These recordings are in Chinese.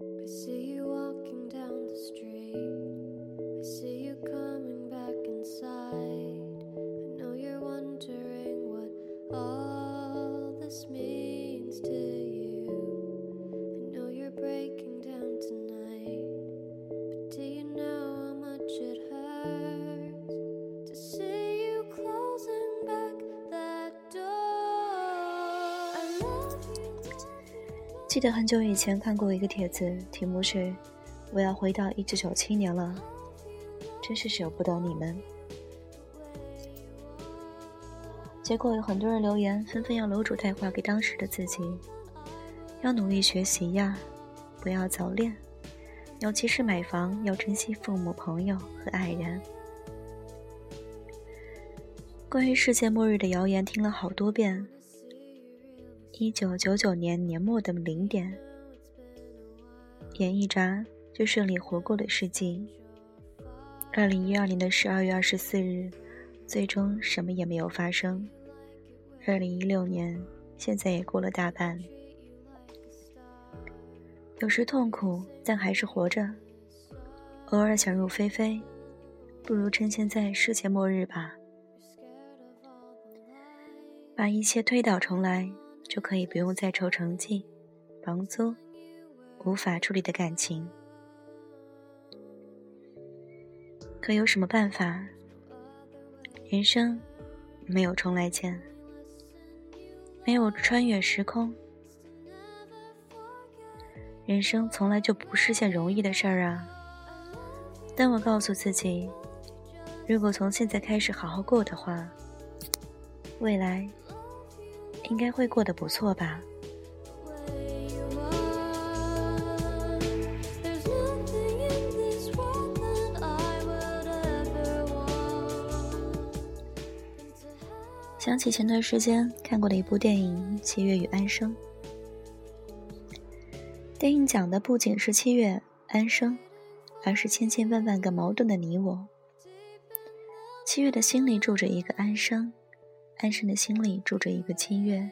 I see you 记得很久以前看过一个帖子，题目是“我要回到一九九七年了”，真是舍不得你们。结果有很多人留言，纷纷要楼主带话给当时的自己：要努力学习呀，不要早恋，要及时买房，要珍惜父母、朋友和爱人。关于世界末日的谣言听了好多遍。一九九九年年末的零点，眼一眨就顺利活过了世纪。二零一二年的十二月二十四日，最终什么也没有发生。二零一六年，现在也过了大半。有时痛苦，但还是活着。偶尔想入非非，不如趁现在世界末日吧，把一切推倒重来。就可以不用再愁成绩、房租、无法处理的感情。可有什么办法？人生没有重来键，没有穿越时空。人生从来就不是件容易的事儿啊！但我告诉自己，如果从现在开始好好过的话，未来。应该会过得不错吧。想起前段时间看过的一部电影《七月与安生》，电影讲的不仅是七月、安生，而是千千万万个矛盾的你我。七月的心里住着一个安生。安生的心里住着一个七月，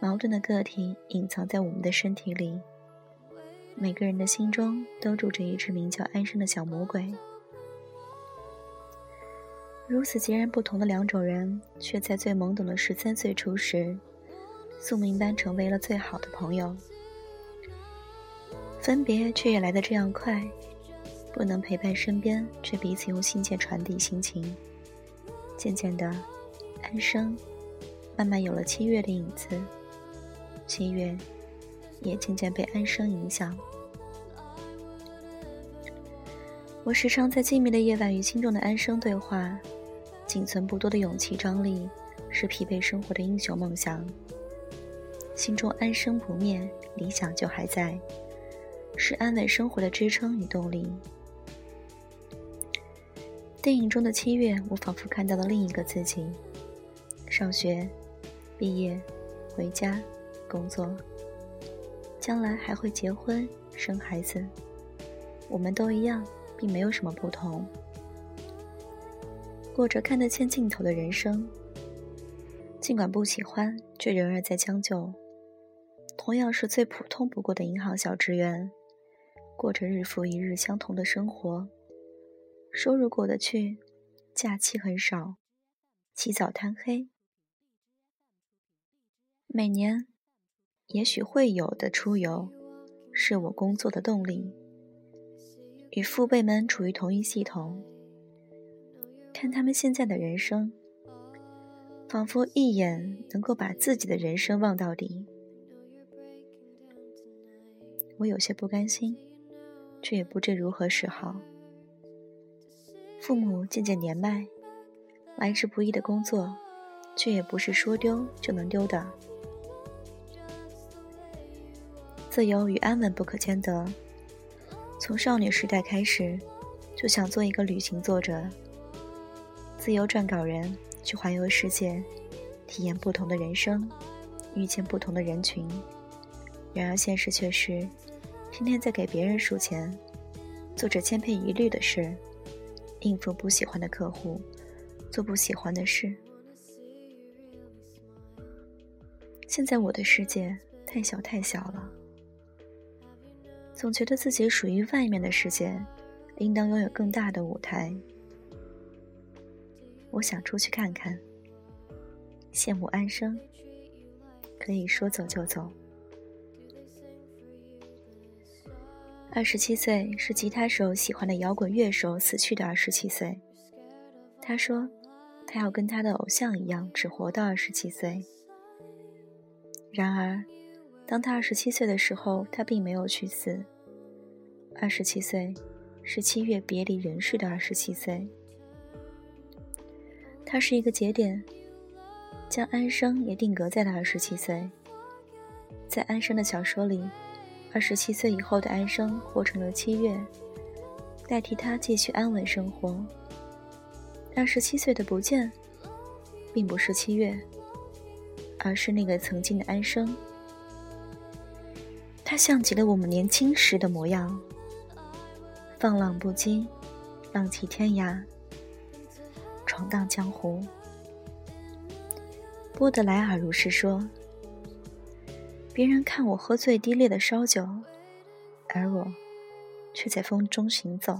矛盾的个体隐藏在我们的身体里。每个人的心中都住着一只名叫安生的小魔鬼。如此截然不同的两种人，却在最懵懂的十三岁初时，宿命般成为了最好的朋友。分别却也来得这样快，不能陪伴身边，却彼此用信件传递心情。渐渐的。安生慢慢有了七月的影子，七月也渐渐被安生影响。我时常在静谧的夜晚与心中的安生对话，仅存不多的勇气张力，是疲惫生活的英雄梦想。心中安生不灭，理想就还在，是安稳生活的支撑与动力。电影中的七月，我仿佛看到了另一个自己。上学、毕业、回家、工作，将来还会结婚、生孩子，我们都一样，并没有什么不同，过着看得见尽头的人生。尽管不喜欢，却仍然在将就。同样是最普通不过的银行小职员，过着日复一日相同的生活，收入过得去，假期很少，起早贪黑。每年，也许会有的出游，是我工作的动力。与父辈们处于同一系统，看他们现在的人生，仿佛一眼能够把自己的人生望到底。我有些不甘心，却也不知如何是好。父母渐渐年迈，来之不易的工作，却也不是说丢就能丢的。自由与安稳不可兼得。从少女时代开始，就想做一个旅行作者，自由撰稿人，去环游世界，体验不同的人生，遇见不同的人群。然而现实却是，天天在给别人数钱，做着千篇一律的事，应付不喜欢的客户，做不喜欢的事。现在我的世界太小太小了。总觉得自己属于外面的世界，应当拥有更大的舞台。我想出去看看，羡慕安生，可以说走就走。二十七岁是吉他手喜欢的摇滚乐手死去的二十七岁。他说，他要跟他的偶像一样，只活到二十七岁。然而，当他二十七岁的时候，他并没有去死。二十七岁是七月别离人世的二十七岁。他是一个节点，将安生也定格在了二十七岁。在安生的小说里。二十七岁以后的安生活成了七月，代替他继续安稳生活。二十七岁的不见，并不是七月，而是那个曾经的安生。他像极了我们年轻时的模样，放浪不羁，浪迹天涯，闯荡江湖。波德莱尔如是说。别人看我喝醉低劣的烧酒，而我却在风中行走，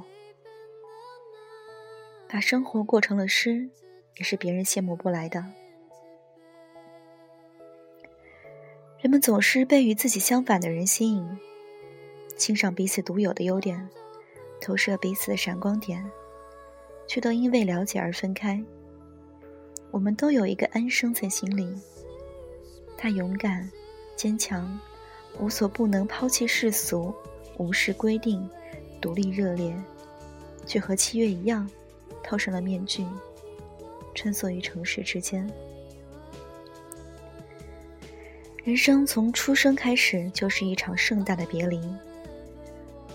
把生活过成了诗，也是别人羡慕不来的。人们总是被与自己相反的人吸引，欣赏彼此独有的优点，投射彼此的闪光点，却都因为了解而分开。我们都有一个安生在心里，他勇敢。坚强，无所不能，抛弃世俗，无视规定，独立热烈，却和七月一样，套上了面具，穿梭于城市之间。人生从出生开始就是一场盛大的别离。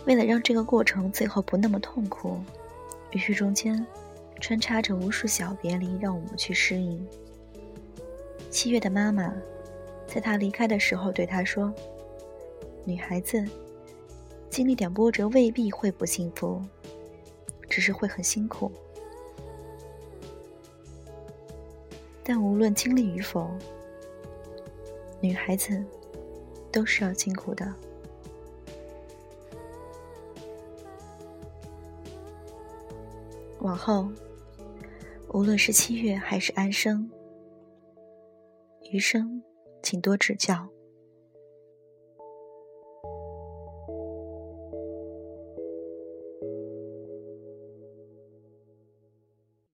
为了让这个过程最后不那么痛苦，于是中间穿插着无数小别离，让我们去适应。七月的妈妈。在她离开的时候，对她说：“女孩子经历点波折未必会不幸福，只是会很辛苦。但无论经历与否，女孩子都是要辛苦的。往后，无论是七月还是安生，余生。”请多指教。